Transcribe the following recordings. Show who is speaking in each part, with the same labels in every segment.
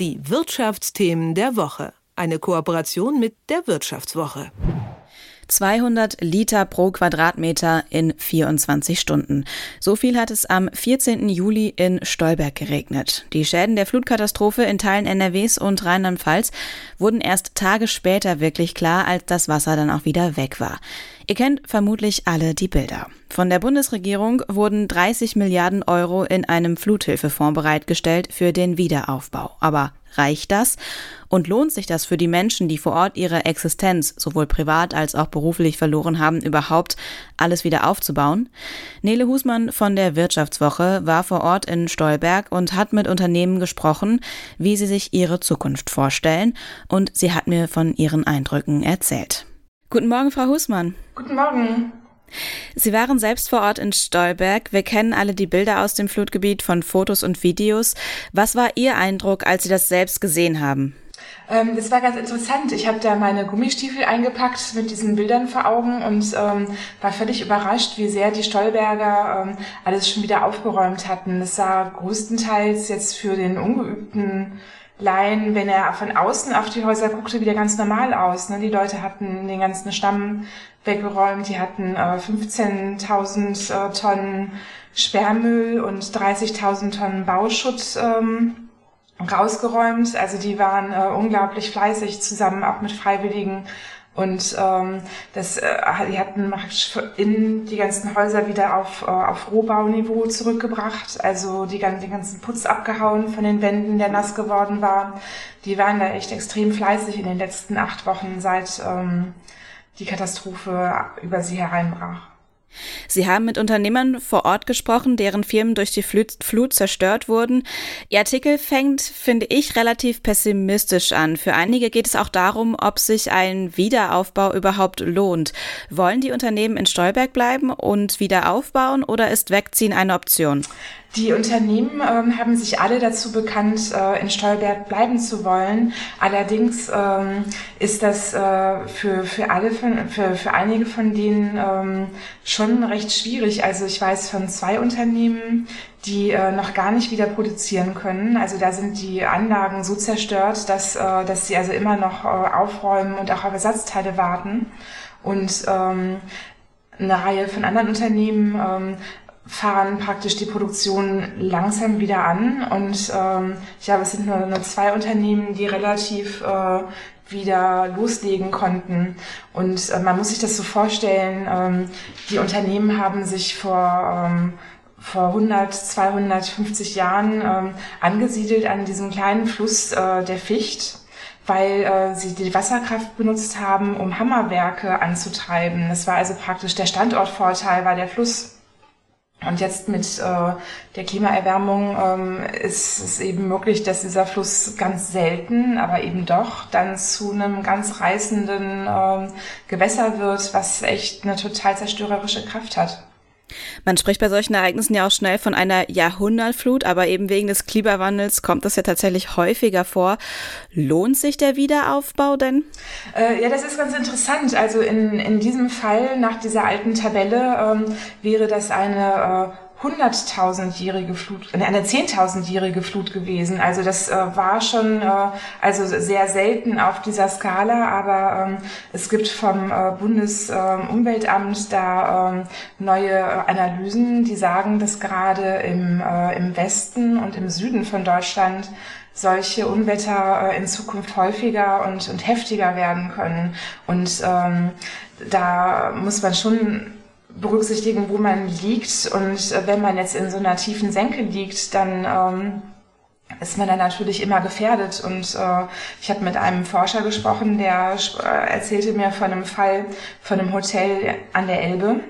Speaker 1: Die Wirtschaftsthemen der Woche. Eine Kooperation mit der Wirtschaftswoche.
Speaker 2: 200 Liter pro Quadratmeter in 24 Stunden. So viel hat es am 14. Juli in Stolberg geregnet. Die Schäden der Flutkatastrophe in Teilen NRWs und Rheinland-Pfalz wurden erst Tage später wirklich klar, als das Wasser dann auch wieder weg war. Ihr kennt vermutlich alle die Bilder. Von der Bundesregierung wurden 30 Milliarden Euro in einem Fluthilfefonds bereitgestellt für den Wiederaufbau. Aber reicht das? Und lohnt sich das für die Menschen, die vor Ort ihre Existenz sowohl privat als auch beruflich verloren haben, überhaupt alles wieder aufzubauen? Nele Husmann von der Wirtschaftswoche war vor Ort in Stolberg und hat mit Unternehmen gesprochen, wie sie sich ihre Zukunft vorstellen. Und sie hat mir von ihren Eindrücken erzählt. Guten Morgen, Frau Husmann.
Speaker 3: Guten Morgen.
Speaker 2: Sie waren selbst vor Ort in Stolberg. Wir kennen alle die Bilder aus dem Flutgebiet von Fotos und Videos. Was war Ihr Eindruck, als Sie das selbst gesehen haben?
Speaker 3: Ähm, das war ganz interessant. Ich habe da meine Gummistiefel eingepackt mit diesen Bildern vor Augen und ähm, war völlig überrascht, wie sehr die Stolberger ähm, alles schon wieder aufgeräumt hatten. Das sah größtenteils jetzt für den ungeübten Laien, wenn er von außen auf die Häuser guckte, wieder ganz normal aus. Ne? Die Leute hatten den ganzen Stamm weggeräumt, die hatten äh, 15.000 äh, Tonnen Sperrmüll und 30.000 Tonnen Bauschutt ähm, rausgeräumt. Also die waren äh, unglaublich fleißig zusammen, auch mit Freiwilligen und ähm, das, äh, die hatten in die ganzen Häuser wieder auf, äh, auf Rohbauniveau zurückgebracht, also die, den ganzen Putz abgehauen von den Wänden, der nass geworden war. Die waren da echt extrem fleißig in den letzten acht Wochen, seit ähm, die Katastrophe über sie hereinbrach.
Speaker 2: Sie haben mit Unternehmern vor Ort gesprochen, deren Firmen durch die Flut, zerstört wurden. Ihr Artikel fängt, finde ich, relativ pessimistisch an. Für einige geht es auch darum, ob sich ein Wiederaufbau überhaupt lohnt. Wollen die Unternehmen in Stolberg bleiben und wieder aufbauen oder ist Wegziehen eine Option?
Speaker 3: Die Unternehmen ähm, haben sich alle dazu bekannt, äh, in Stolberg bleiben zu wollen. Allerdings ähm, ist das äh, für, für alle von, für, für einige von denen ähm, schon recht schwierig. Also ich weiß von zwei Unternehmen, die äh, noch gar nicht wieder produzieren können. Also da sind die Anlagen so zerstört, dass, äh, dass sie also immer noch äh, aufräumen und auch auf Ersatzteile warten. Und ähm, eine Reihe von anderen Unternehmen ähm, fahren praktisch die Produktion langsam wieder an. Und ähm, ich glaube, es sind nur, nur zwei Unternehmen, die relativ äh, wieder loslegen konnten. Und äh, man muss sich das so vorstellen, ähm, die Unternehmen haben sich vor, ähm, vor 100, 250 Jahren ähm, angesiedelt an diesem kleinen Fluss äh, der Ficht weil äh, sie die Wasserkraft benutzt haben, um Hammerwerke anzutreiben. Das war also praktisch der Standortvorteil, war der Fluss. Und jetzt mit äh, der Klimaerwärmung ähm, ist es eben möglich, dass dieser Fluss ganz selten, aber eben doch dann zu einem ganz reißenden ähm, Gewässer wird, was echt eine total zerstörerische Kraft hat.
Speaker 2: Man spricht bei solchen Ereignissen ja auch schnell von einer Jahrhundertflut, aber eben wegen des Klimawandels kommt das ja tatsächlich häufiger vor. Lohnt sich der Wiederaufbau denn?
Speaker 3: Äh, ja, das ist ganz interessant. Also in, in diesem Fall, nach dieser alten Tabelle, ähm, wäre das eine äh, hunderttausendjährige Flut, eine zehntausendjährige Flut gewesen. Also das äh, war schon äh, also sehr selten auf dieser Skala, aber ähm, es gibt vom äh, Bundesumweltamt da ähm, neue Analysen, die sagen, dass gerade im, äh, im Westen und im Süden von Deutschland solche Unwetter äh, in Zukunft häufiger und, und heftiger werden können. Und ähm, da muss man schon berücksichtigen, wo man liegt. Und äh, wenn man jetzt in so einer tiefen Senke liegt, dann ähm, ist man dann natürlich immer gefährdet. Und äh, ich habe mit einem Forscher gesprochen, der äh, erzählte mir von einem Fall von einem Hotel an der Elbe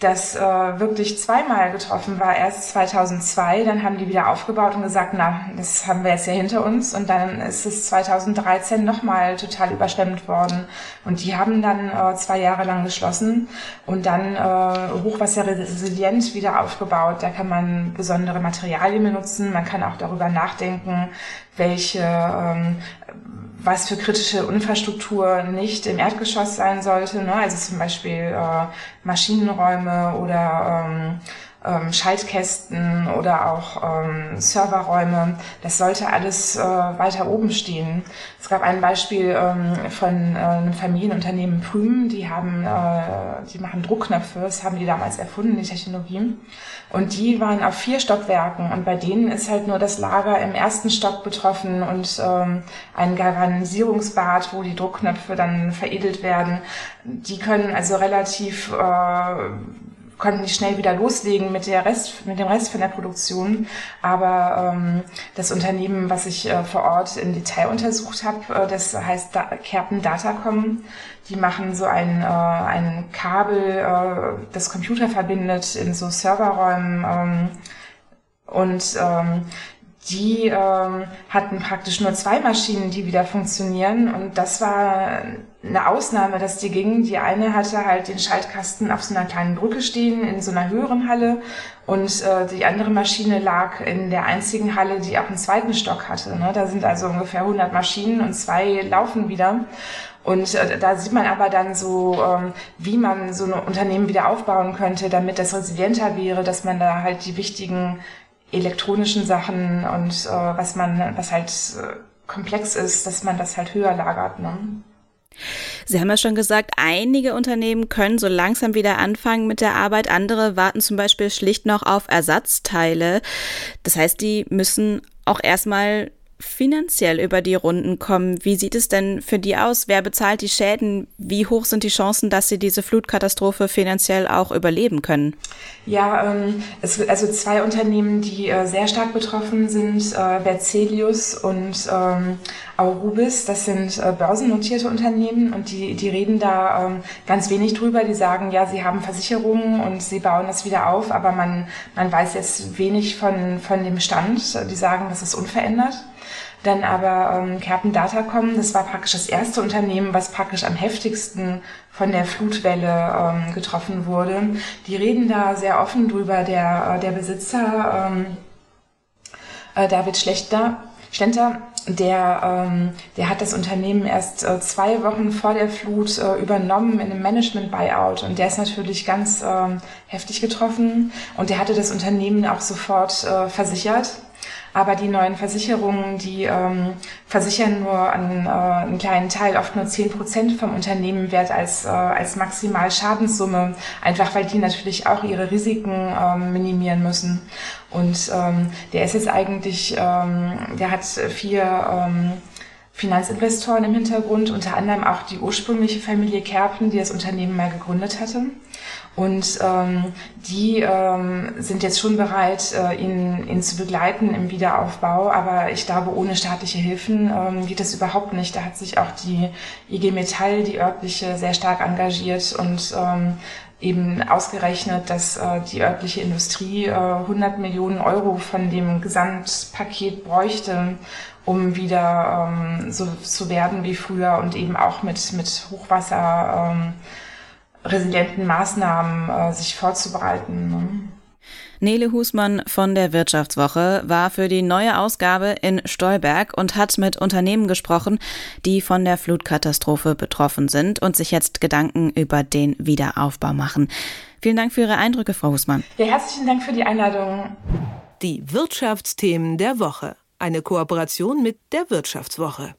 Speaker 3: das äh, wirklich zweimal getroffen war. Erst 2002, dann haben die wieder aufgebaut und gesagt, na, das haben wir jetzt ja hinter uns. Und dann ist es 2013 nochmal total überschwemmt worden. Und die haben dann äh, zwei Jahre lang geschlossen und dann äh, hochwasserresilient wieder aufgebaut. Da kann man besondere Materialien benutzen. Man kann auch darüber nachdenken, welche ähm, was für kritische Infrastruktur nicht im Erdgeschoss sein sollte. Ne? Also zum Beispiel äh, Maschinenräume oder ähm, ähm, Schaltkästen oder auch ähm, Serverräume. Das sollte alles äh, weiter oben stehen. Es gab ein Beispiel ähm, von äh, einem Familienunternehmen Prüm, die haben, äh, die machen Druckknöpfe, das haben die damals erfunden, die Technologie. Und die waren auf vier Stockwerken und bei denen ist halt nur das Lager im ersten Stock betroffen und ähm, ein Galvanisierungsbad, wo die Druckknöpfe dann veredelt werden. Die können also relativ äh, konnten die schnell wieder loslegen mit, der Rest, mit dem Rest von der Produktion. Aber ähm, das Unternehmen, was ich äh, vor Ort im Detail untersucht habe, äh, das heißt da Kerpen Datacom. Die machen so ein, äh, ein Kabel, äh, das Computer verbindet in so Serverräumen. Ähm, und ähm, die ähm, hatten praktisch nur zwei Maschinen, die wieder funktionieren. Und das war eine Ausnahme, dass die gingen. Die eine hatte halt den Schaltkasten auf so einer kleinen Brücke stehen, in so einer höheren Halle. Und äh, die andere Maschine lag in der einzigen Halle, die auch einen zweiten Stock hatte. Ne? Da sind also ungefähr 100 Maschinen und zwei laufen wieder. Und äh, da sieht man aber dann so, ähm, wie man so ein Unternehmen wieder aufbauen könnte, damit das resilienter wäre, dass man da halt die wichtigen elektronischen Sachen und äh, was man, was halt äh, komplex ist, dass man das halt höher lagert. Ne?
Speaker 2: Sie haben ja schon gesagt, einige Unternehmen können so langsam wieder anfangen mit der Arbeit, andere warten zum Beispiel schlicht noch auf Ersatzteile. Das heißt, die müssen auch erstmal finanziell über die Runden kommen. Wie sieht es denn für die aus? Wer bezahlt die Schäden? Wie hoch sind die Chancen, dass sie diese Flutkatastrophe finanziell auch überleben können?
Speaker 3: Ja, ähm, es, also zwei Unternehmen, die äh, sehr stark betroffen sind, äh, Berzelius und ähm, Aurubis. Das sind äh, börsennotierte Unternehmen und die, die reden da ähm, ganz wenig drüber. Die sagen, ja, sie haben Versicherungen und sie bauen das wieder auf, aber man, man weiß jetzt wenig von, von dem Stand. Die sagen, das ist unverändert. Dann aber ähm, Kerpen Datacom, das war praktisch das erste Unternehmen, was praktisch am heftigsten von der Flutwelle ähm, getroffen wurde. Die reden da sehr offen drüber. Der, äh, der Besitzer ähm, äh, David Schlechter, Schlenter, der, ähm, der hat das Unternehmen erst äh, zwei Wochen vor der Flut äh, übernommen in einem Management-Buyout und der ist natürlich ganz ähm, heftig getroffen und der hatte das Unternehmen auch sofort äh, versichert aber die neuen Versicherungen, die ähm, versichern nur einen, äh, einen kleinen Teil, oft nur zehn Prozent vom Unternehmenwert als, äh, als Maximalschadenssumme, einfach weil die natürlich auch ihre Risiken ähm, minimieren müssen. Und ähm, der ist jetzt eigentlich, ähm, der hat vier ähm, Finanzinvestoren im Hintergrund, unter anderem auch die ursprüngliche Familie Kerpen, die das Unternehmen mal gegründet hatte. Und ähm, die ähm, sind jetzt schon bereit, äh, ihn, ihn zu begleiten im Wiederaufbau. Aber ich glaube, ohne staatliche Hilfen ähm, geht das überhaupt nicht. Da hat sich auch die IG Metall, die örtliche, sehr stark engagiert und ähm, eben ausgerechnet, dass äh, die örtliche Industrie äh, 100 Millionen Euro von dem Gesamtpaket bräuchte, um wieder ähm, so zu werden wie früher und eben auch mit, mit Hochwasser. Ähm, resilienten Maßnahmen äh, sich vorzubereiten. Ne?
Speaker 2: Nele Husmann von der Wirtschaftswoche war für die neue Ausgabe in Stolberg und hat mit Unternehmen gesprochen, die von der Flutkatastrophe betroffen sind und sich jetzt Gedanken über den Wiederaufbau machen. Vielen Dank für Ihre Eindrücke, Frau Husmann.
Speaker 3: Ja, herzlichen Dank für die Einladung.
Speaker 1: Die Wirtschaftsthemen der Woche. Eine Kooperation mit der Wirtschaftswoche.